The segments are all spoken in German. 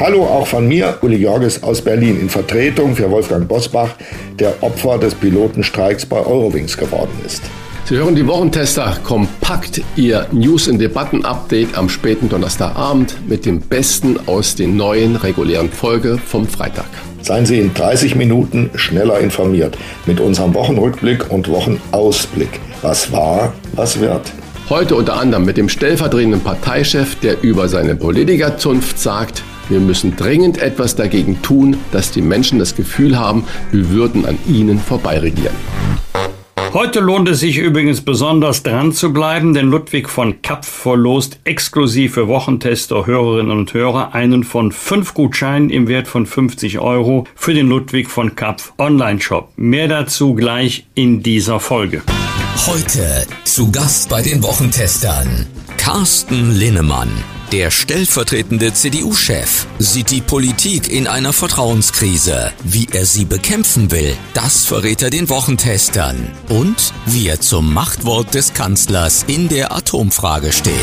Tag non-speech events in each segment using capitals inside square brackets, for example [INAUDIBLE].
Hallo auch von mir, Uli Jorges aus Berlin, in Vertretung für Wolfgang Bosbach, der Opfer des Pilotenstreiks bei Eurowings geworden ist. Sie hören die Wochentester kompakt, Ihr News- und Debatten-Update am späten Donnerstagabend mit dem Besten aus den neuen regulären Folge vom Freitag. Seien Sie in 30 Minuten schneller informiert mit unserem Wochenrückblick und Wochenausblick. Was war, was wird. Heute unter anderem mit dem stellvertretenden Parteichef, der über seine Politikerzunft sagt, wir müssen dringend etwas dagegen tun, dass die Menschen das Gefühl haben, wir würden an ihnen vorbeiregieren. Heute lohnt es sich übrigens besonders dran zu bleiben, denn Ludwig von Kapf verlost exklusiv für Wochentester, Hörerinnen und Hörer einen von fünf Gutscheinen im Wert von 50 Euro für den Ludwig von Kapf Online-Shop. Mehr dazu gleich in dieser Folge. Heute zu Gast bei den Wochentestern Carsten Linnemann. Der stellvertretende CDU-Chef sieht die Politik in einer Vertrauenskrise. Wie er sie bekämpfen will, das verrät er den Wochentestern. Und wie er zum Machtwort des Kanzlers in der Atomfrage steht.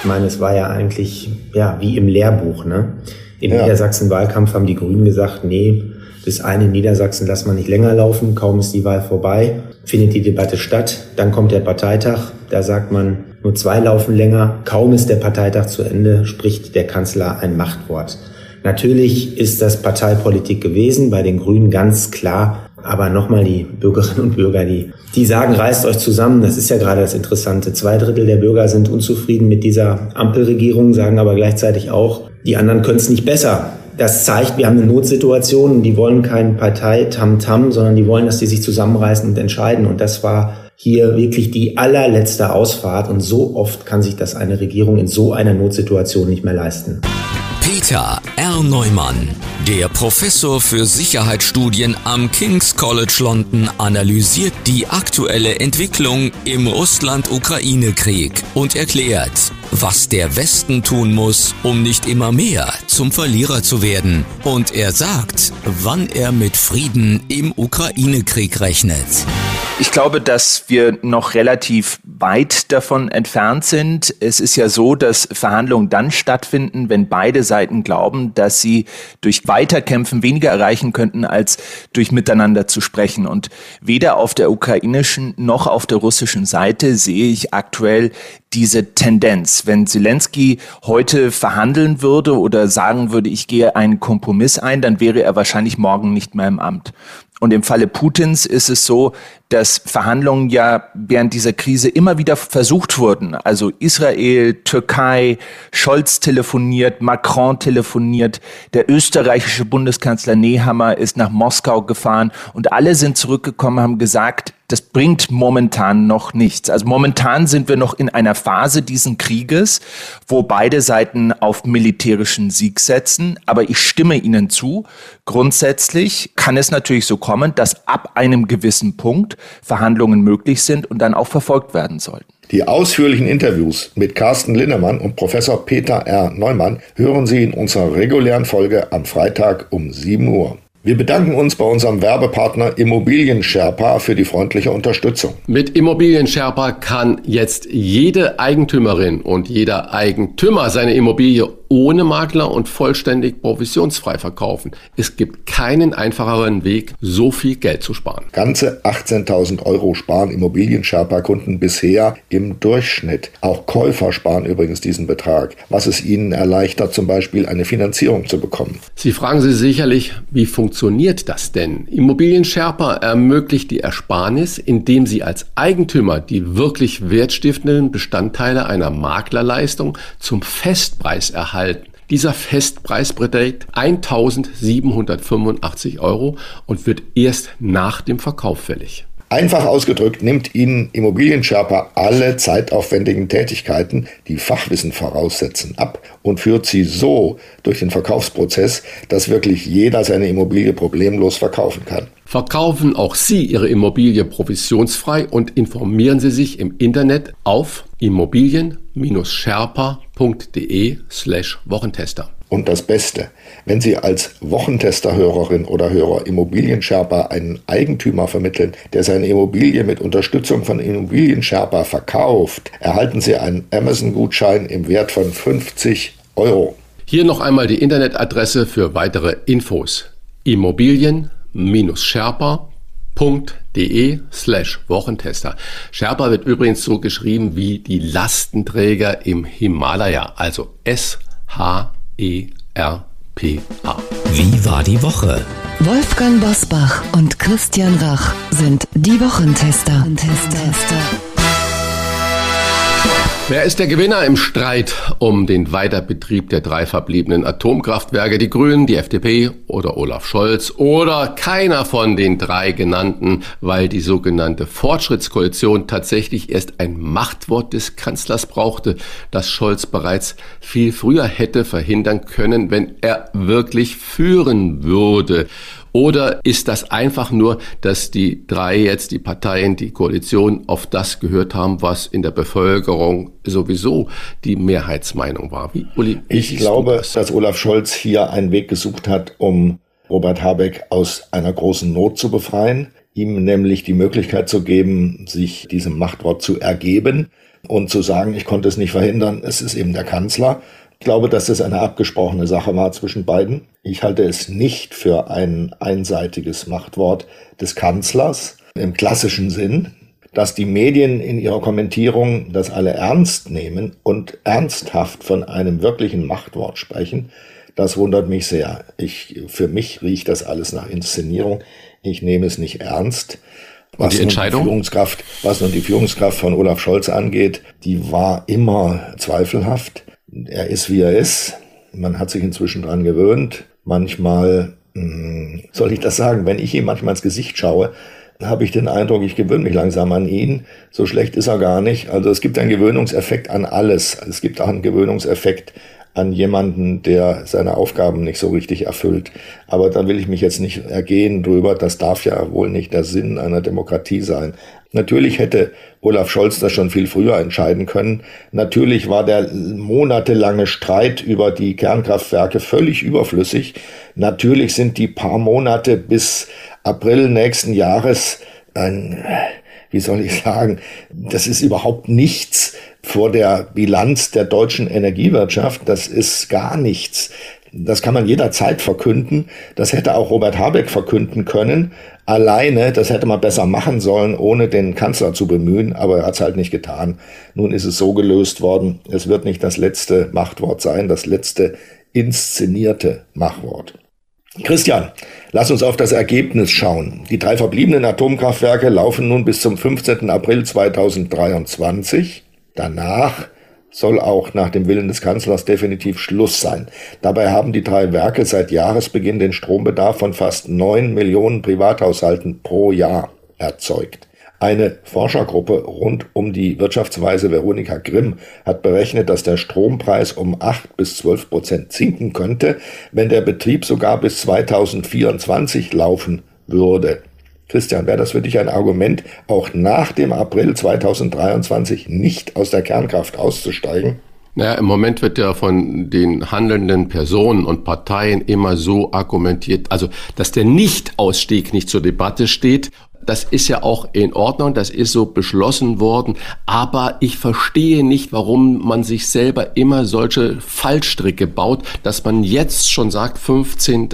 Ich meine, es war ja eigentlich ja, wie im Lehrbuch. Ne? Im ja. Niedersachsen-Wahlkampf haben die Grünen gesagt, nee, das eine in Niedersachsen lassen wir nicht länger laufen, kaum ist die Wahl vorbei, findet die Debatte statt, dann kommt der Parteitag, da sagt man, nur zwei laufen länger, kaum ist der Parteitag zu Ende, spricht der Kanzler ein Machtwort. Natürlich ist das Parteipolitik gewesen, bei den Grünen ganz klar. Aber nochmal die Bürgerinnen und Bürger, die, die sagen, reißt euch zusammen. Das ist ja gerade das Interessante. Zwei Drittel der Bürger sind unzufrieden mit dieser Ampelregierung, sagen aber gleichzeitig auch, die anderen können es nicht besser. Das zeigt, wir haben eine Notsituation und die wollen keinen Partei-Tam-Tam, sondern die wollen, dass die sich zusammenreißen und entscheiden. Und das war hier wirklich die allerletzte Ausfahrt und so oft kann sich das eine Regierung in so einer Notsituation nicht mehr leisten. Peter R. Neumann, der Professor für Sicherheitsstudien am King's College London, analysiert die aktuelle Entwicklung im Russland-Ukraine-Krieg und erklärt, was der Westen tun muss, um nicht immer mehr zum Verlierer zu werden. Und er sagt, wann er mit Frieden im Ukraine-Krieg rechnet. Ich glaube, dass wir noch relativ weit davon entfernt sind. Es ist ja so, dass Verhandlungen dann stattfinden, wenn beide Seiten glauben, dass sie durch Weiterkämpfen weniger erreichen könnten, als durch miteinander zu sprechen. Und weder auf der ukrainischen noch auf der russischen Seite sehe ich aktuell diese Tendenz. Wenn Zelensky heute verhandeln würde oder sagen würde, ich gehe einen Kompromiss ein, dann wäre er wahrscheinlich morgen nicht mehr im Amt. Und im Falle Putins ist es so, dass Verhandlungen ja während dieser Krise immer wieder versucht wurden. Also Israel, Türkei, Scholz telefoniert, Macron telefoniert, der österreichische Bundeskanzler Nehammer ist nach Moskau gefahren und alle sind zurückgekommen, haben gesagt, das bringt momentan noch nichts. Also momentan sind wir noch in einer Phase diesen Krieges, wo beide Seiten auf militärischen Sieg setzen. Aber ich stimme Ihnen zu. Grundsätzlich kann es natürlich so kommen, dass ab einem gewissen Punkt Verhandlungen möglich sind und dann auch verfolgt werden sollten. Die ausführlichen Interviews mit Carsten Linnemann und Professor Peter R. Neumann hören Sie in unserer regulären Folge am Freitag um 7 Uhr. Wir bedanken uns bei unserem Werbepartner Immobilien Sherpa für die freundliche Unterstützung. Mit Immobilien Sherpa kann jetzt jede Eigentümerin und jeder Eigentümer seine Immobilie ohne Makler und vollständig provisionsfrei verkaufen. Es gibt keinen einfacheren Weg, so viel Geld zu sparen. Ganze 18.000 Euro sparen Immobilien-Sherpa-Kunden bisher im Durchschnitt. Auch Käufer sparen übrigens diesen Betrag, was es ihnen erleichtert, zum Beispiel eine Finanzierung zu bekommen. Sie fragen sich sicherlich, wie funktioniert das denn? Immobilien-Sherpa ermöglicht die Ersparnis, indem Sie als Eigentümer die wirklich wertstiftenden Bestandteile einer Maklerleistung zum Festpreis erhalten erhalten. Dieser Festpreis beträgt 1785 Euro und wird erst nach dem Verkauf fällig. Einfach ausgedrückt nimmt Ihnen Immobiliensherpa alle zeitaufwendigen Tätigkeiten, die Fachwissen voraussetzen, ab und führt Sie so durch den Verkaufsprozess, dass wirklich jeder seine Immobilie problemlos verkaufen kann. Verkaufen auch Sie Ihre Immobilie provisionsfrei und informieren Sie sich im Internet auf immobilien-sherpa.de slash Wochentester. Und das Beste, wenn Sie als Wochentester-Hörerin oder Hörer Immobilien-Sherpa einen Eigentümer vermitteln, der seine Immobilie mit Unterstützung von Immobilien-Sherpa verkauft, erhalten Sie einen Amazon-Gutschein im Wert von 50 Euro. Hier noch einmal die Internetadresse für weitere Infos. Immobilien-sherpa.de slash Wochentester. Sherpa wird übrigens so geschrieben wie die Lastenträger im Himalaya, also S-H E-R-P-A. Wie war die Woche? Wolfgang Bosbach und Christian Rach sind die Wochentester. Tester. Wer ist der Gewinner im Streit um den Weiterbetrieb der drei verbliebenen Atomkraftwerke? Die Grünen, die FDP oder Olaf Scholz oder keiner von den drei genannten, weil die sogenannte Fortschrittskoalition tatsächlich erst ein Machtwort des Kanzlers brauchte, das Scholz bereits viel früher hätte verhindern können, wenn er wirklich führen würde. Oder ist das einfach nur, dass die drei jetzt, die Parteien, die Koalition auf das gehört haben, was in der Bevölkerung sowieso die Mehrheitsmeinung war? Wie, Uli, wie ich glaube, das? dass Olaf Scholz hier einen Weg gesucht hat, um Robert Habeck aus einer großen Not zu befreien, ihm nämlich die Möglichkeit zu geben, sich diesem Machtwort zu ergeben und zu sagen, ich konnte es nicht verhindern, es ist eben der Kanzler. Ich glaube, dass das eine abgesprochene Sache war zwischen beiden. Ich halte es nicht für ein einseitiges Machtwort des Kanzlers im klassischen Sinn, dass die Medien in ihrer Kommentierung das alle ernst nehmen und ernsthaft von einem wirklichen Machtwort sprechen. Das wundert mich sehr. Ich, für mich riecht das alles nach Inszenierung. Ich nehme es nicht ernst. Was die Entscheidung? Die Führungskraft, was nun die Führungskraft von Olaf Scholz angeht, die war immer zweifelhaft er ist, wie er ist. Man hat sich inzwischen dran gewöhnt. Manchmal, hm, soll ich das sagen, wenn ich ihm manchmal ins Gesicht schaue, habe ich den Eindruck, ich gewöhne mich langsam an ihn. So schlecht ist er gar nicht. Also es gibt einen Gewöhnungseffekt an alles. Es gibt auch einen Gewöhnungseffekt an jemanden, der seine Aufgaben nicht so richtig erfüllt. Aber da will ich mich jetzt nicht ergehen drüber. Das darf ja wohl nicht der Sinn einer Demokratie sein. Natürlich hätte Olaf Scholz das schon viel früher entscheiden können. Natürlich war der monatelange Streit über die Kernkraftwerke völlig überflüssig. Natürlich sind die paar Monate bis April nächsten Jahres ein, wie soll ich sagen, das ist überhaupt nichts vor der Bilanz der deutschen Energiewirtschaft. Das ist gar nichts. Das kann man jederzeit verkünden. Das hätte auch Robert Habeck verkünden können. Alleine, das hätte man besser machen sollen, ohne den Kanzler zu bemühen, aber er hat es halt nicht getan. Nun ist es so gelöst worden. Es wird nicht das letzte Machtwort sein, das letzte inszenierte Machtwort. Christian, lass uns auf das Ergebnis schauen. Die drei verbliebenen Atomkraftwerke laufen nun bis zum 15. April 2023. Danach soll auch nach dem Willen des Kanzlers definitiv Schluss sein. Dabei haben die drei Werke seit Jahresbeginn den Strombedarf von fast neun Millionen Privathaushalten pro Jahr erzeugt. Eine Forschergruppe rund um die Wirtschaftsweise Veronika Grimm hat berechnet, dass der Strompreis um acht bis zwölf Prozent sinken könnte, wenn der Betrieb sogar bis 2024 laufen würde. Christian, wäre das für dich ein Argument, auch nach dem April 2023 nicht aus der Kernkraft auszusteigen? Naja, im Moment wird ja von den handelnden Personen und Parteien immer so argumentiert, also dass der Nicht-Ausstieg nicht zur Debatte steht das ist ja auch in Ordnung, das ist so beschlossen worden, aber ich verstehe nicht, warum man sich selber immer solche Fallstricke baut, dass man jetzt schon sagt, 15.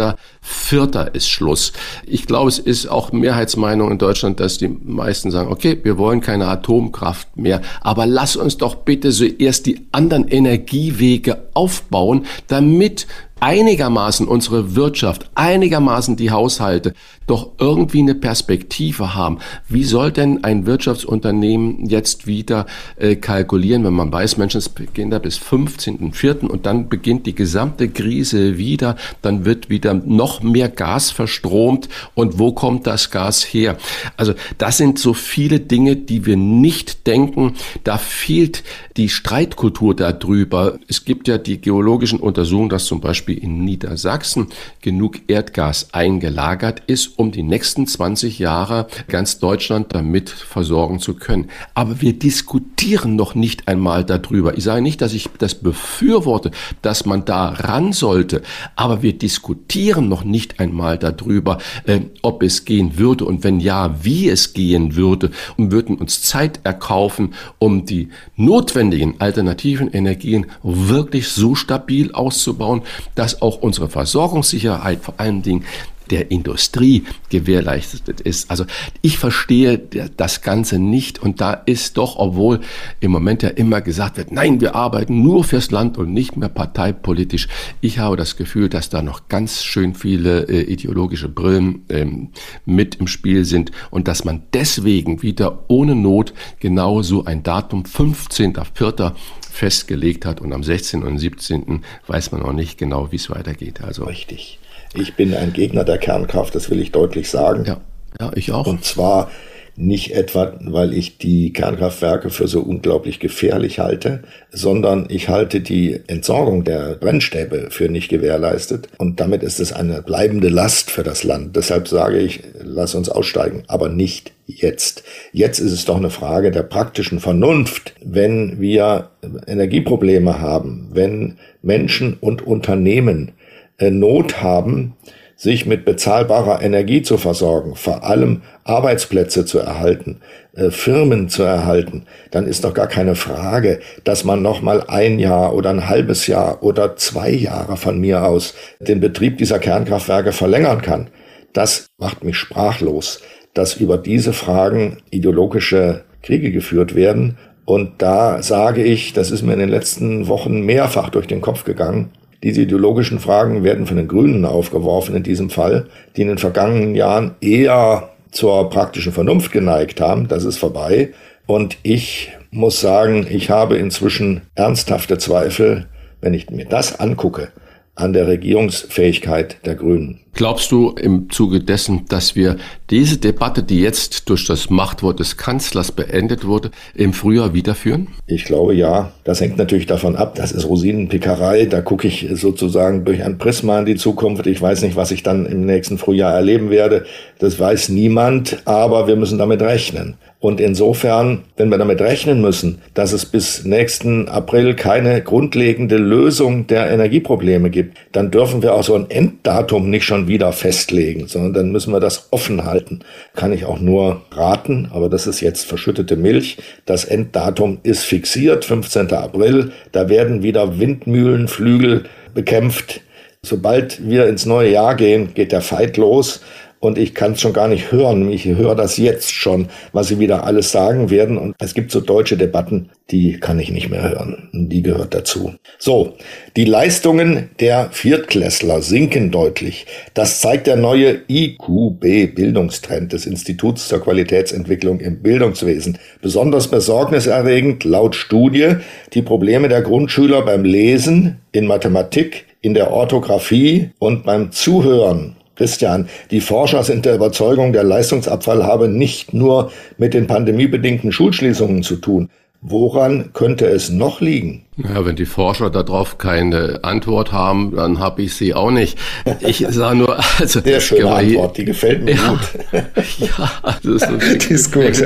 Vierter ist Schluss. Ich glaube, es ist auch Mehrheitsmeinung in Deutschland, dass die meisten sagen, okay, wir wollen keine Atomkraft mehr, aber lass uns doch bitte zuerst die anderen Energiewege aufbauen, damit einigermaßen unsere Wirtschaft, einigermaßen die Haushalte doch irgendwie eine Perspektive haben. Wie soll denn ein Wirtschaftsunternehmen jetzt wieder äh, kalkulieren, wenn man weiß, Menschen beginnt da bis 15.04. und dann beginnt die gesamte Krise wieder, dann wird wieder noch mehr Gas verstromt und wo kommt das Gas her? Also das sind so viele Dinge, die wir nicht denken. Da fehlt die Streitkultur darüber. Es gibt ja die geologischen Untersuchungen, dass zum Beispiel in Niedersachsen genug Erdgas eingelagert ist, um die nächsten 20 Jahre ganz Deutschland damit versorgen zu können. Aber wir diskutieren noch nicht einmal darüber. Ich sage nicht, dass ich das befürworte, dass man da ran sollte, aber wir diskutieren noch nicht einmal darüber, äh, ob es gehen würde und wenn ja, wie es gehen würde und würden uns Zeit erkaufen, um die notwendigen alternativen Energien wirklich so stabil auszubauen, dass auch unsere Versorgungssicherheit vor allen Dingen der Industrie gewährleistet ist. Also ich verstehe das Ganze nicht und da ist doch, obwohl im Moment ja immer gesagt wird, nein, wir arbeiten nur fürs Land und nicht mehr parteipolitisch. Ich habe das Gefühl, dass da noch ganz schön viele äh, ideologische Brillen ähm, mit im Spiel sind und dass man deswegen wieder ohne Not genau so ein Datum 15.04 festgelegt hat und am 16. und 17. weiß man noch nicht genau, wie es weitergeht. Also richtig. Ich bin ein Gegner der Kernkraft, das will ich deutlich sagen. Ja, ja ich auch. Und zwar nicht etwa, weil ich die Kernkraftwerke für so unglaublich gefährlich halte, sondern ich halte die Entsorgung der Brennstäbe für nicht gewährleistet. Und damit ist es eine bleibende Last für das Land. Deshalb sage ich, lass uns aussteigen, aber nicht jetzt. Jetzt ist es doch eine Frage der praktischen Vernunft. Wenn wir Energieprobleme haben, wenn Menschen und Unternehmen äh, Not haben, sich mit bezahlbarer Energie zu versorgen, vor allem Arbeitsplätze zu erhalten, äh, Firmen zu erhalten, dann ist doch gar keine Frage, dass man noch mal ein Jahr oder ein halbes Jahr oder zwei Jahre von mir aus den Betrieb dieser Kernkraftwerke verlängern kann. Das macht mich sprachlos, dass über diese Fragen ideologische Kriege geführt werden. Und da sage ich, das ist mir in den letzten Wochen mehrfach durch den Kopf gegangen, diese ideologischen Fragen werden von den Grünen aufgeworfen in diesem Fall, die in den vergangenen Jahren eher zur praktischen Vernunft geneigt haben. Das ist vorbei. Und ich muss sagen, ich habe inzwischen ernsthafte Zweifel, wenn ich mir das angucke, an der Regierungsfähigkeit der Grünen. Glaubst du im Zuge dessen, dass wir diese Debatte, die jetzt durch das Machtwort des Kanzlers beendet wurde, im Frühjahr wiederführen? Ich glaube ja. Das hängt natürlich davon ab. Das ist Rosinenpickerei. Da gucke ich sozusagen durch ein Prisma in die Zukunft. Ich weiß nicht, was ich dann im nächsten Frühjahr erleben werde. Das weiß niemand, aber wir müssen damit rechnen. Und insofern, wenn wir damit rechnen müssen, dass es bis nächsten April keine grundlegende Lösung der Energieprobleme gibt, dann dürfen wir auch so ein Enddatum nicht schon wieder festlegen, sondern dann müssen wir das offen halten. Kann ich auch nur raten, aber das ist jetzt verschüttete Milch. Das Enddatum ist fixiert, 15. April. Da werden wieder Windmühlenflügel bekämpft. Sobald wir ins neue Jahr gehen, geht der Fight los und ich kann es schon gar nicht hören. Ich höre das jetzt schon, was sie wieder alles sagen werden. Und es gibt so deutsche Debatten, die kann ich nicht mehr hören. Die gehört dazu. So, die Leistungen der Viertklässler sinken deutlich. Das zeigt der neue IQB-Bildungstrend des Instituts zur Qualitätsentwicklung im Bildungswesen. Besonders besorgniserregend laut Studie die Probleme der Grundschüler beim Lesen, in Mathematik, in der Orthographie und beim Zuhören Christian, die Forscher sind der Überzeugung, der Leistungsabfall habe nicht nur mit den pandemiebedingten Schulschließungen zu tun. Woran könnte es noch liegen? Ja, wenn die Forscher darauf keine Antwort haben, dann habe ich sie auch nicht. Ich sage nur, also sehr schöne Antwort, die gefällt mir ja, gut. [LAUGHS] Ja, das ist, die ist gut.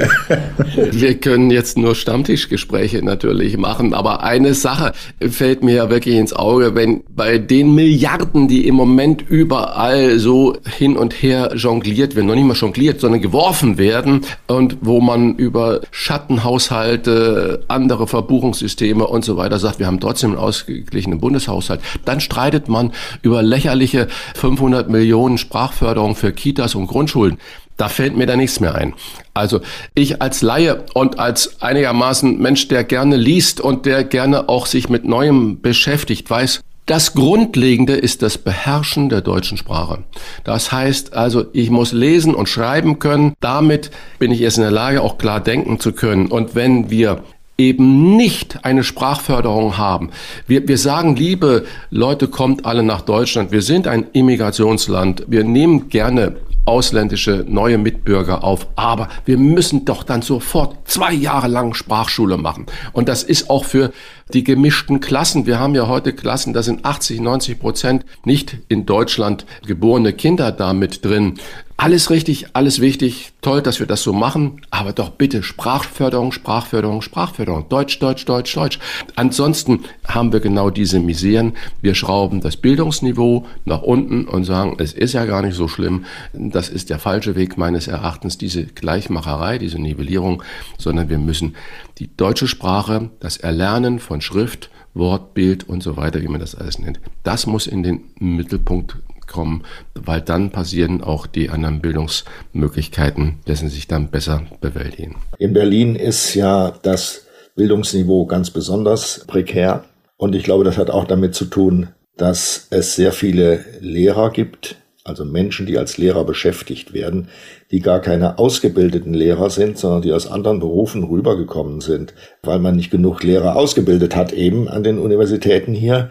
Wir können jetzt nur Stammtischgespräche natürlich machen, aber eine Sache fällt mir ja wirklich ins Auge, wenn bei den Milliarden, die im Moment überall so hin und her jongliert werden, noch nicht mal jongliert, sondern geworfen werden und wo man über Schattenhaushalte, andere Verbuchungssysteme und so weiter sagt, wir haben trotzdem einen ausgeglichenen Bundeshaushalt. Dann streitet man über lächerliche 500 Millionen Sprachförderung für Kitas und Grundschulen. Da fällt mir da nichts mehr ein. Also ich als Laie und als einigermaßen Mensch, der gerne liest und der gerne auch sich mit Neuem beschäftigt, weiß, Das Grundlegende ist das Beherrschen der deutschen Sprache. Das heißt also, ich muss lesen und schreiben können. Damit bin ich erst in der Lage, auch klar denken zu können. Und wenn wir eben nicht eine Sprachförderung haben. Wir, wir sagen, liebe Leute, kommt alle nach Deutschland. Wir sind ein Immigrationsland. Wir nehmen gerne ausländische neue Mitbürger auf. Aber wir müssen doch dann sofort zwei Jahre lang Sprachschule machen. Und das ist auch für die gemischten Klassen. Wir haben ja heute Klassen, da sind 80, 90 Prozent nicht in Deutschland geborene Kinder da mit drin. Alles richtig, alles wichtig, toll, dass wir das so machen, aber doch bitte Sprachförderung, Sprachförderung, Sprachförderung, Deutsch, Deutsch, Deutsch, Deutsch. Ansonsten haben wir genau diese Miseren. Wir schrauben das Bildungsniveau nach unten und sagen, es ist ja gar nicht so schlimm. Das ist der falsche Weg meines Erachtens, diese Gleichmacherei, diese Nivellierung, sondern wir müssen die deutsche Sprache, das Erlernen von Schrift, Wort, Bild und so weiter, wie man das alles nennt, das muss in den Mittelpunkt kommen, weil dann passieren auch die anderen Bildungsmöglichkeiten, dessen sich dann besser bewältigen. In Berlin ist ja das Bildungsniveau ganz besonders prekär und ich glaube, das hat auch damit zu tun, dass es sehr viele Lehrer gibt, also Menschen, die als Lehrer beschäftigt werden, die gar keine ausgebildeten Lehrer sind, sondern die aus anderen Berufen rübergekommen sind, weil man nicht genug Lehrer ausgebildet hat eben an den Universitäten hier.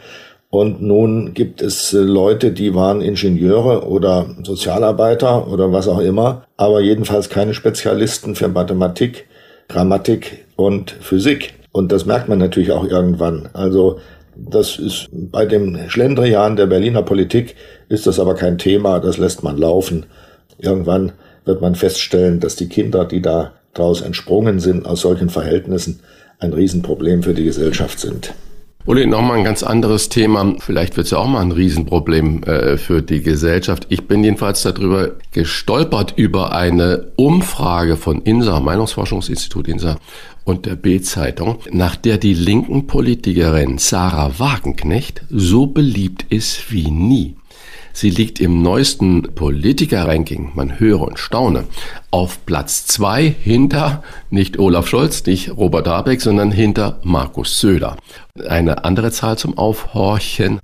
Und nun gibt es äh, Leute, die waren Ingenieure oder Sozialarbeiter oder was auch immer, aber jedenfalls keine Spezialisten für Mathematik, Grammatik und Physik. Und das merkt man natürlich auch irgendwann. Also das ist bei dem Schlendrian der Berliner Politik ist das aber kein Thema, das lässt man laufen. Irgendwann wird man feststellen, dass die Kinder, die da daraus entsprungen sind aus solchen Verhältnissen, ein Riesenproblem für die Gesellschaft sind. Uli, nochmal ein ganz anderes Thema. Vielleicht wird es ja auch mal ein Riesenproblem äh, für die Gesellschaft. Ich bin jedenfalls darüber gestolpert über eine Umfrage von INSA, Meinungsforschungsinstitut INSA und der B-Zeitung, nach der die linken Politikerin Sarah Wagenknecht so beliebt ist wie nie. Sie liegt im neuesten Politiker-Ranking, man höre und staune, auf Platz zwei hinter nicht Olaf Scholz, nicht Robert Habeck, sondern hinter Markus Söder. Eine andere Zahl zum Aufhorchen.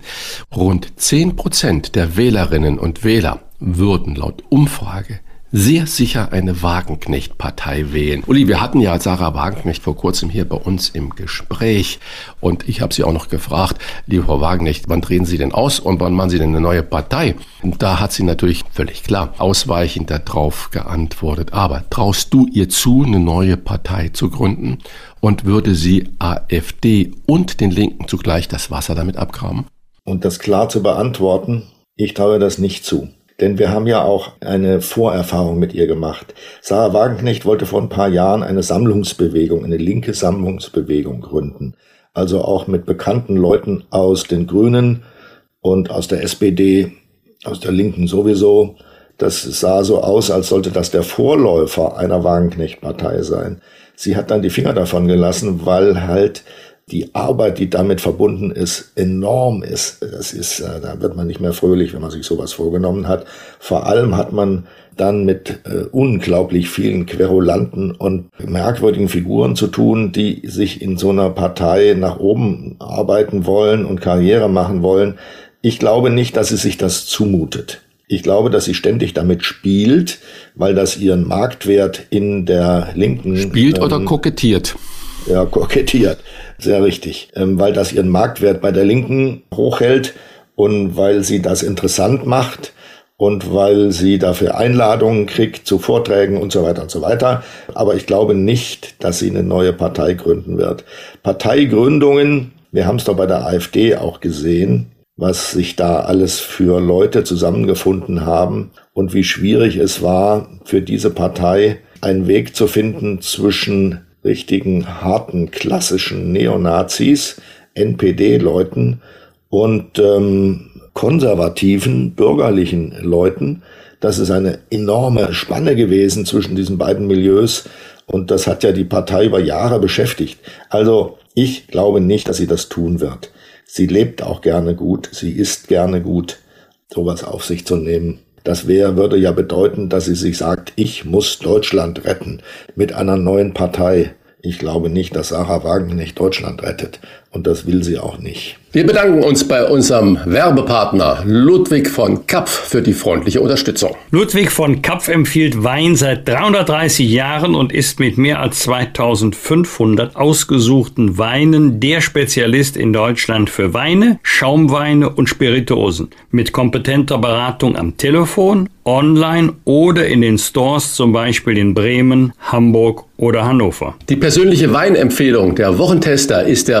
Rund zehn Prozent der Wählerinnen und Wähler würden laut Umfrage sehr sicher eine Wagenknecht-Partei wählen. Uli, wir hatten ja Sarah Wagenknecht vor kurzem hier bei uns im Gespräch und ich habe sie auch noch gefragt, liebe Frau Wagenknecht, wann drehen Sie denn aus und wann machen Sie denn eine neue Partei? Und da hat sie natürlich völlig klar ausweichend darauf geantwortet. Aber traust du ihr zu, eine neue Partei zu gründen? Und würde sie AfD und den Linken zugleich das Wasser damit abgraben? Und das klar zu beantworten, ich traue das nicht zu. Denn wir haben ja auch eine Vorerfahrung mit ihr gemacht. Sarah Wagenknecht wollte vor ein paar Jahren eine Sammlungsbewegung, eine linke Sammlungsbewegung gründen. Also auch mit bekannten Leuten aus den Grünen und aus der SPD, aus der Linken sowieso. Das sah so aus, als sollte das der Vorläufer einer Wagenknecht-Partei sein. Sie hat dann die Finger davon gelassen, weil halt die Arbeit, die damit verbunden ist, enorm ist. Das ist, äh, da wird man nicht mehr fröhlich, wenn man sich sowas vorgenommen hat. Vor allem hat man dann mit äh, unglaublich vielen Querulanten und merkwürdigen Figuren zu tun, die sich in so einer Partei nach oben arbeiten wollen und Karriere machen wollen. Ich glaube nicht, dass sie sich das zumutet. Ich glaube, dass sie ständig damit spielt, weil das ihren Marktwert in der linken spielt ähm, oder kokettiert. Ja, kokettiert. Sehr richtig. Ähm, weil das ihren Marktwert bei der Linken hochhält und weil sie das interessant macht und weil sie dafür Einladungen kriegt zu Vorträgen und so weiter und so weiter. Aber ich glaube nicht, dass sie eine neue Partei gründen wird. Parteigründungen, wir haben es doch bei der AfD auch gesehen, was sich da alles für Leute zusammengefunden haben und wie schwierig es war, für diese Partei einen Weg zu finden zwischen richtigen harten klassischen Neonazis, NPD-Leuten und ähm, konservativen bürgerlichen Leuten. Das ist eine enorme Spanne gewesen zwischen diesen beiden Milieus und das hat ja die Partei über Jahre beschäftigt. Also ich glaube nicht, dass sie das tun wird. Sie lebt auch gerne gut, sie isst gerne gut, sowas auf sich zu nehmen. Das wäre, würde ja bedeuten, dass sie sich sagt, ich muss Deutschland retten mit einer neuen Partei. Ich glaube nicht, dass Sarah Wagenknecht Deutschland rettet. Und das will sie auch nicht. Wir bedanken uns bei unserem Werbepartner Ludwig von Kapf für die freundliche Unterstützung. Ludwig von Kapf empfiehlt Wein seit 330 Jahren und ist mit mehr als 2500 ausgesuchten Weinen der Spezialist in Deutschland für Weine, Schaumweine und Spirituosen. Mit kompetenter Beratung am Telefon, online oder in den Stores, zum Beispiel in Bremen, Hamburg oder Hannover. Die persönliche Weinempfehlung der Wochentester ist der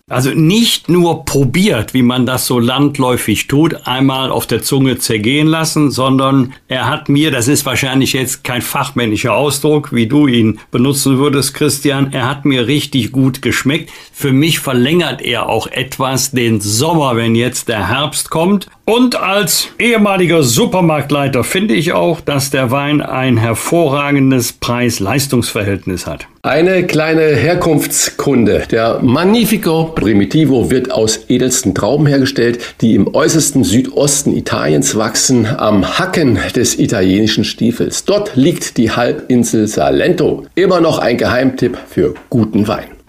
Also nicht nur probiert, wie man das so landläufig tut, einmal auf der Zunge zergehen lassen, sondern er hat mir, das ist wahrscheinlich jetzt kein fachmännischer Ausdruck, wie du ihn benutzen würdest, Christian, er hat mir richtig gut geschmeckt. Für mich verlängert er auch etwas den Sommer, wenn jetzt der Herbst kommt. Und als ehemaliger Supermarktleiter finde ich auch, dass der Wein ein hervorragendes Preis-Leistungs-Verhältnis hat. Eine kleine Herkunftskunde. Der Magnifico Primitivo wird aus edelsten Trauben hergestellt, die im äußersten Südosten Italiens wachsen, am Hacken des italienischen Stiefels. Dort liegt die Halbinsel Salento. Immer noch ein Geheimtipp für guten Wein.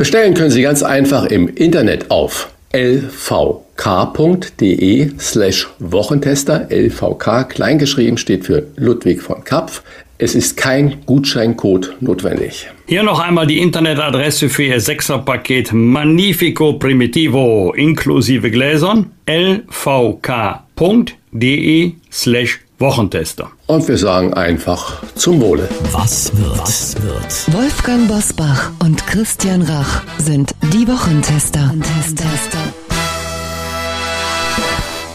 Bestellen können Sie ganz einfach im Internet auf lvk.de slash Wochentester. LVK kleingeschrieben steht für Ludwig von Kapf. Es ist kein Gutscheincode notwendig. Hier noch einmal die Internetadresse für Ihr Sechserpaket Magnifico Primitivo inklusive Gläsern lvk.de slash Wochentester. Und wir sagen einfach zum Wohle. Was wird? Was wird? Wolfgang Bosbach und Christian Rach sind die Wochentester.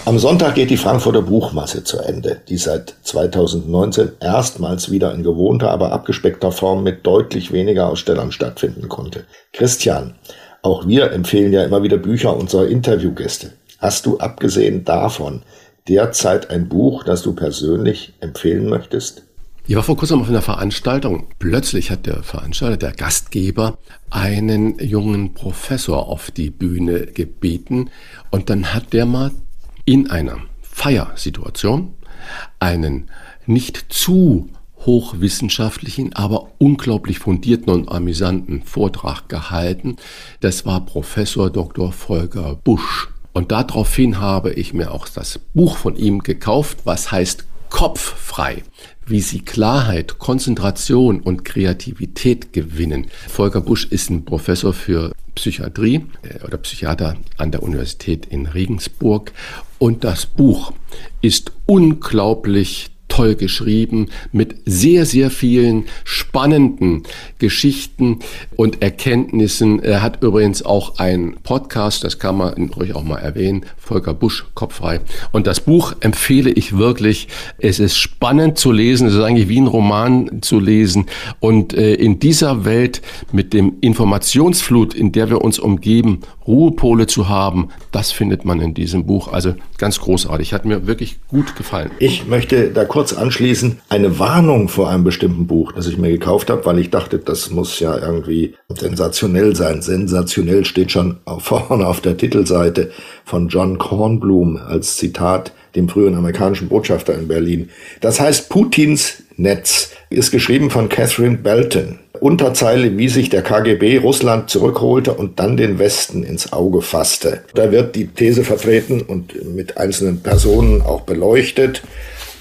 Am Sonntag geht die Frankfurter Buchmasse zu Ende, die seit 2019 erstmals wieder in gewohnter, aber abgespeckter Form mit deutlich weniger Ausstellern stattfinden konnte. Christian, auch wir empfehlen ja immer wieder Bücher unserer Interviewgäste. Hast du abgesehen davon derzeit ein Buch, das du persönlich empfehlen möchtest? Ich war vor kurzem auf einer Veranstaltung. Plötzlich hat der Veranstalter, der Gastgeber, einen jungen Professor auf die Bühne gebeten. Und dann hat der mal in einer Feiersituation einen nicht zu hochwissenschaftlichen, aber unglaublich fundierten und amüsanten Vortrag gehalten. Das war Professor Dr. Volker Busch. Und daraufhin habe ich mir auch das Buch von ihm gekauft, was heißt Kopffrei, wie sie Klarheit, Konzentration und Kreativität gewinnen. Volker Busch ist ein Professor für Psychiatrie äh, oder Psychiater an der Universität in Regensburg und das Buch ist unglaublich toll geschrieben mit sehr, sehr vielen spannenden Geschichten und Erkenntnissen. Er hat übrigens auch einen Podcast, das kann man ruhig auch mal erwähnen, Volker Busch, Kopffrei. Und das Buch empfehle ich wirklich. Es ist spannend zu lesen, es ist eigentlich wie ein Roman zu lesen. Und äh, in dieser Welt mit dem Informationsflut, in der wir uns umgeben, Ruhepole zu haben, das findet man in diesem Buch. Also ganz großartig. Hat mir wirklich gut gefallen. Ich möchte da kurz anschließen, eine Warnung vor einem bestimmten Buch, das ich mir gekauft habe, weil ich dachte, das muss ja irgendwie sensationell sein. Sensationell steht schon vorne auf der Titelseite von John Kornblum als Zitat dem früheren amerikanischen Botschafter in Berlin. Das heißt Putins Netz. Ist geschrieben von Catherine Belton. Unterzeile, wie sich der KGB Russland zurückholte und dann den Westen ins Auge fasste. Da wird die These vertreten und mit einzelnen Personen auch beleuchtet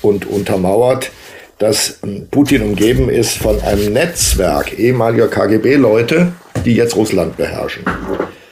und untermauert, dass Putin umgeben ist von einem Netzwerk ehemaliger KGB-Leute, die jetzt Russland beherrschen.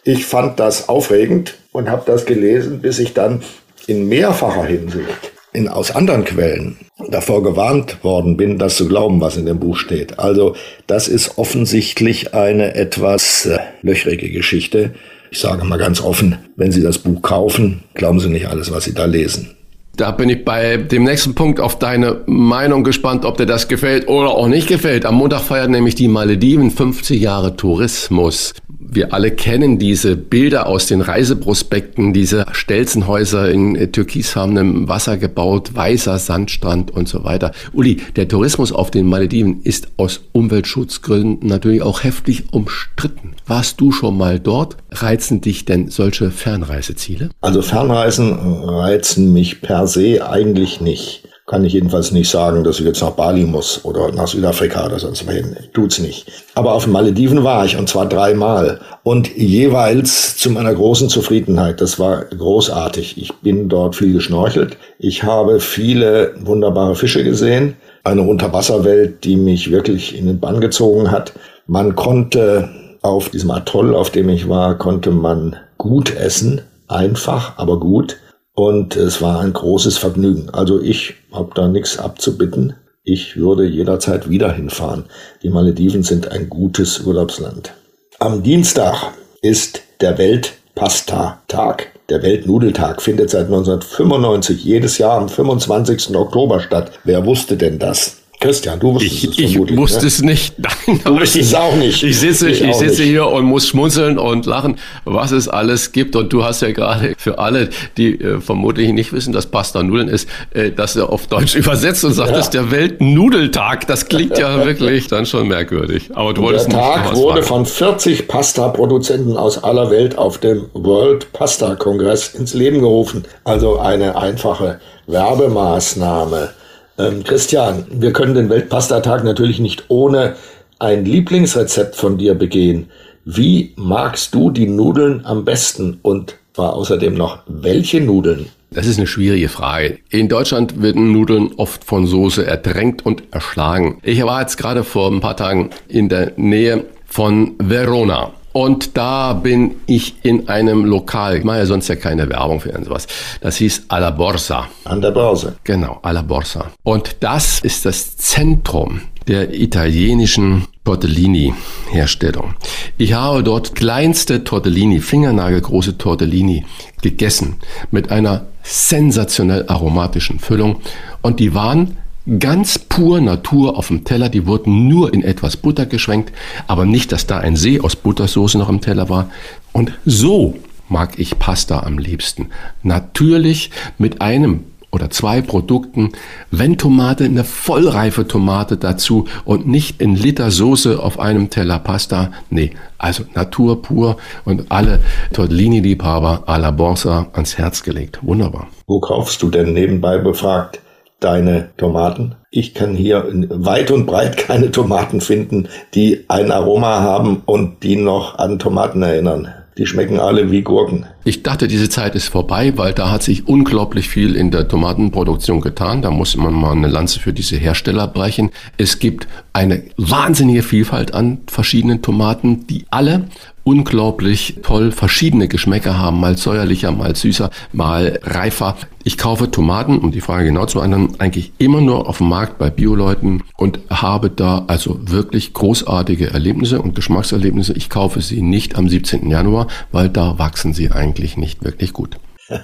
Ich fand das aufregend und habe das gelesen, bis ich dann in mehrfacher Hinsicht in, aus anderen Quellen davor gewarnt worden bin, das zu glauben, was in dem Buch steht. Also das ist offensichtlich eine etwas äh, löchrige Geschichte. Ich sage mal ganz offen, wenn Sie das Buch kaufen, glauben Sie nicht alles, was Sie da lesen. Da bin ich bei dem nächsten Punkt auf deine Meinung gespannt, ob dir das gefällt oder auch nicht gefällt. Am Montag feiert nämlich die Malediven 50 Jahre Tourismus wir alle kennen diese Bilder aus den Reiseprospekten, diese Stelzenhäuser in äh, türkisfarbenem Wasser gebaut, weißer Sandstrand und so weiter. Uli, der Tourismus auf den Malediven ist aus Umweltschutzgründen natürlich auch heftig umstritten. Warst du schon mal dort? Reizen dich denn solche Fernreiseziele? Also Fernreisen reizen mich per se eigentlich nicht kann ich jedenfalls nicht sagen, dass ich jetzt nach Bali muss oder nach Südafrika oder sonst wohin. Tut's nicht. Aber auf den Malediven war ich und zwar dreimal und jeweils zu meiner großen Zufriedenheit. Das war großartig. Ich bin dort viel geschnorchelt. Ich habe viele wunderbare Fische gesehen. Eine Unterwasserwelt, die mich wirklich in den Bann gezogen hat. Man konnte auf diesem Atoll, auf dem ich war, konnte man gut essen. Einfach, aber gut. Und es war ein großes Vergnügen. Also ich habe da nichts abzubitten. Ich würde jederzeit wieder hinfahren. Die Malediven sind ein gutes Urlaubsland. Am Dienstag ist der Weltpasta-Tag. Der Weltnudeltag findet seit 1995 jedes Jahr am 25. Oktober statt. Wer wusste denn das? Christian, du wusstest ich, es Ich wusste ne? es nicht. [LAUGHS] Nein, du wusstest es auch nicht. Ich sitze, ich, ich sitze hier und muss schmunzeln und lachen, was es alles gibt. Und du hast ja gerade für alle, die äh, vermutlich nicht wissen, dass Pasta Nudeln ist, äh, das ja auf Deutsch [LAUGHS] übersetzt und sagt, ja. das ist der Weltnudeltag. Das klingt ja [LAUGHS] wirklich dann schon merkwürdig. Aber du wolltest der Tag wurde von 40 Pasta-Produzenten aus aller Welt auf dem World Pasta Kongress ins Leben gerufen. Also eine einfache Werbemaßnahme ähm, Christian, wir können den Weltpastatag natürlich nicht ohne ein Lieblingsrezept von dir begehen. Wie magst du die Nudeln am besten und war außerdem noch welche Nudeln? Das ist eine schwierige Frage. In Deutschland werden Nudeln oft von Soße ertränkt und erschlagen. Ich war jetzt gerade vor ein paar Tagen in der Nähe von Verona. Und da bin ich in einem Lokal, ich mache ja sonst ja keine Werbung für irgendwas. Das hieß Alla Borsa. An der Börse. Genau, Alla Borsa. Und das ist das Zentrum der italienischen Tortellini-Herstellung. Ich habe dort kleinste Tortellini, fingernagelgroße Tortellini gegessen mit einer sensationell aromatischen Füllung und die waren ganz pur Natur auf dem Teller. Die wurden nur in etwas Butter geschwenkt, aber nicht, dass da ein See aus Buttersoße noch im Teller war. Und so mag ich Pasta am liebsten. Natürlich mit einem oder zwei Produkten, wenn Tomate, eine vollreife Tomate dazu und nicht in Liter Soße auf einem Teller Pasta. Nee, also Natur pur und alle Tortellini-Liebhaber à la Borsa ans Herz gelegt. Wunderbar. Wo kaufst du denn nebenbei befragt deine Tomaten. Ich kann hier weit und breit keine Tomaten finden, die ein Aroma haben und die noch an Tomaten erinnern. Die schmecken alle wie Gurken. Ich dachte, diese Zeit ist vorbei, weil da hat sich unglaublich viel in der Tomatenproduktion getan. Da muss man mal eine Lanze für diese Hersteller brechen. Es gibt eine wahnsinnige Vielfalt an verschiedenen Tomaten, die alle unglaublich toll verschiedene Geschmäcker haben, mal säuerlicher, mal süßer, mal reifer. Ich kaufe Tomaten, um die Frage genau zu beantworten, eigentlich immer nur auf dem Markt bei Bioleuten und habe da also wirklich großartige Erlebnisse und Geschmackserlebnisse. Ich kaufe sie nicht am 17. Januar, weil da wachsen sie eigentlich nicht wirklich gut. [LAUGHS]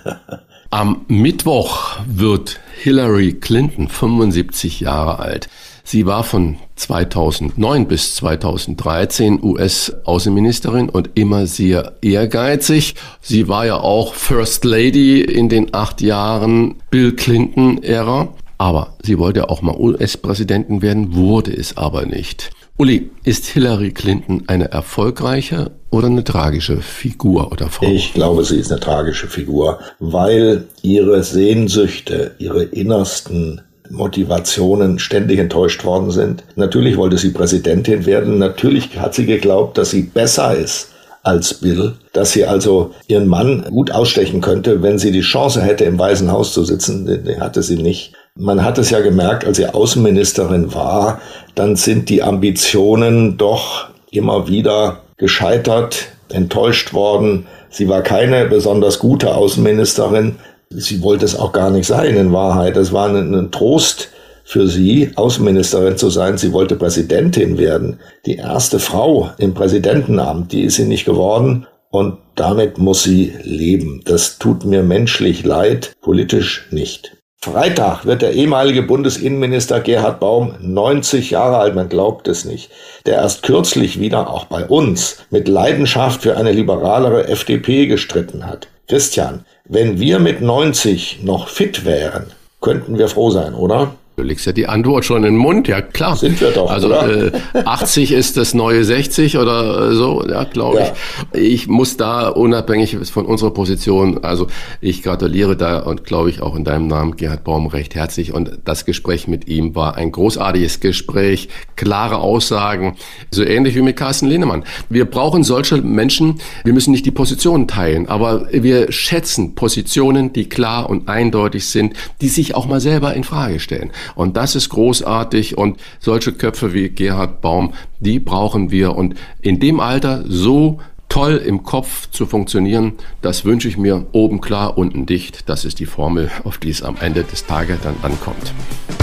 Am Mittwoch wird Hillary Clinton 75 Jahre alt. Sie war von 2009 bis 2013 US-Außenministerin und immer sehr ehrgeizig. Sie war ja auch First Lady in den acht Jahren Bill Clinton-Ära. Aber sie wollte auch mal US-Präsidentin werden, wurde es aber nicht. Uli, ist Hillary Clinton eine erfolgreiche oder eine tragische Figur oder Frau? Ich glaube, sie ist eine tragische Figur, weil ihre Sehnsüchte, ihre innersten Motivationen ständig enttäuscht worden sind. Natürlich wollte sie Präsidentin werden. Natürlich hat sie geglaubt, dass sie besser ist als Bill, dass sie also ihren Mann gut ausstechen könnte, wenn sie die Chance hätte, im Weißen Haus zu sitzen. Die hatte sie nicht. Man hat es ja gemerkt, als sie Außenministerin war, dann sind die Ambitionen doch immer wieder gescheitert, enttäuscht worden. Sie war keine besonders gute Außenministerin. Sie wollte es auch gar nicht sein, in Wahrheit. Es war ein, ein Trost für sie, Außenministerin zu sein. Sie wollte Präsidentin werden. Die erste Frau im Präsidentenamt, die ist sie nicht geworden. Und damit muss sie leben. Das tut mir menschlich leid, politisch nicht. Freitag wird der ehemalige Bundesinnenminister Gerhard Baum 90 Jahre alt, man glaubt es nicht, der erst kürzlich wieder auch bei uns mit Leidenschaft für eine liberalere FDP gestritten hat. Christian, wenn wir mit 90 noch fit wären, könnten wir froh sein, oder? Du legst ja die Antwort schon in den Mund, ja klar. Sind wir doch. Also? Äh, 80 ist das neue 60 oder so, ja, glaube ja. ich. Ich muss da unabhängig von unserer Position, also ich gratuliere da und glaube ich auch in deinem Namen Gerhard Baum recht herzlich. Und das Gespräch mit ihm war ein großartiges Gespräch, klare Aussagen, so ähnlich wie mit Carsten Lehnemann. Wir brauchen solche Menschen, wir müssen nicht die Positionen teilen, aber wir schätzen Positionen, die klar und eindeutig sind, die sich auch mal selber in Frage stellen. Und das ist großartig und solche Köpfe wie Gerhard Baum, die brauchen wir. Und in dem Alter so toll im Kopf zu funktionieren, das wünsche ich mir oben klar, unten dicht. Das ist die Formel, auf die es am Ende des Tages dann ankommt.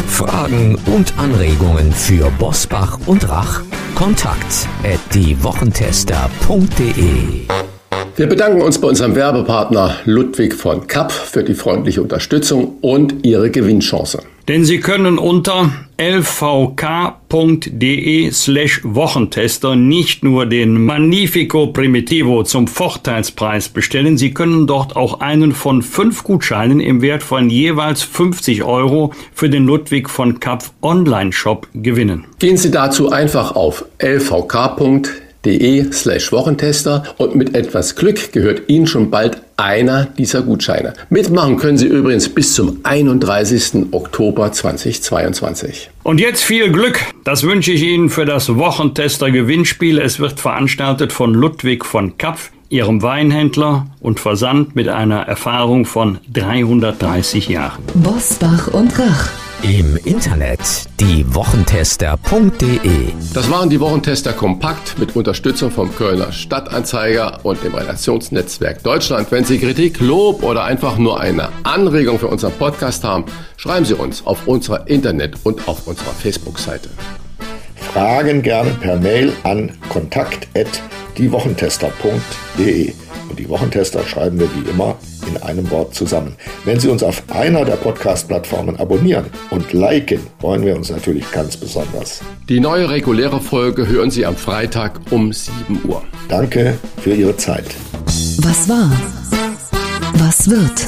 Fragen und Anregungen für Bosbach und Rach? Kontakt at diewochentester.de wir bedanken uns bei unserem Werbepartner Ludwig von Kapp für die freundliche Unterstützung und Ihre Gewinnchance. Denn Sie können unter lvk.de slash Wochentester nicht nur den Magnifico Primitivo zum Vorteilspreis bestellen, Sie können dort auch einen von fünf Gutscheinen im Wert von jeweils 50 Euro für den Ludwig von Kapp Online-Shop gewinnen. Gehen Sie dazu einfach auf lvk.de de slash Wochentester und mit etwas Glück gehört Ihnen schon bald einer dieser Gutscheine. Mitmachen können Sie übrigens bis zum 31. Oktober 2022. Und jetzt viel Glück. Das wünsche ich Ihnen für das Wochentester Gewinnspiel. Es wird veranstaltet von Ludwig von Kapf, Ihrem Weinhändler und Versand mit einer Erfahrung von 330 Jahren. Bosbach und Rach im Internet diewochentester.de. Das waren die Wochentester kompakt mit Unterstützung vom Kölner Stadtanzeiger und dem Redaktionsnetzwerk Deutschland. Wenn Sie Kritik, Lob oder einfach nur eine Anregung für unseren Podcast haben, schreiben Sie uns auf unserer Internet- und auf unserer Facebook-Seite. Fragen gerne per Mail an kontakt@diewochentester.de. Und die Wochentester schreiben wir wie immer in einem Wort zusammen. Wenn Sie uns auf einer der Podcast-Plattformen abonnieren und liken, freuen wir uns natürlich ganz besonders. Die neue reguläre Folge hören Sie am Freitag um 7 Uhr. Danke für Ihre Zeit. Was war? Was wird?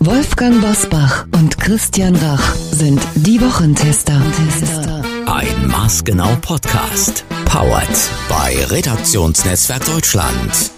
Wolfgang Bosbach und Christian Rach sind die Wochentester. Ein Maßgenau Podcast. Powered bei Redaktionsnetzwerk Deutschland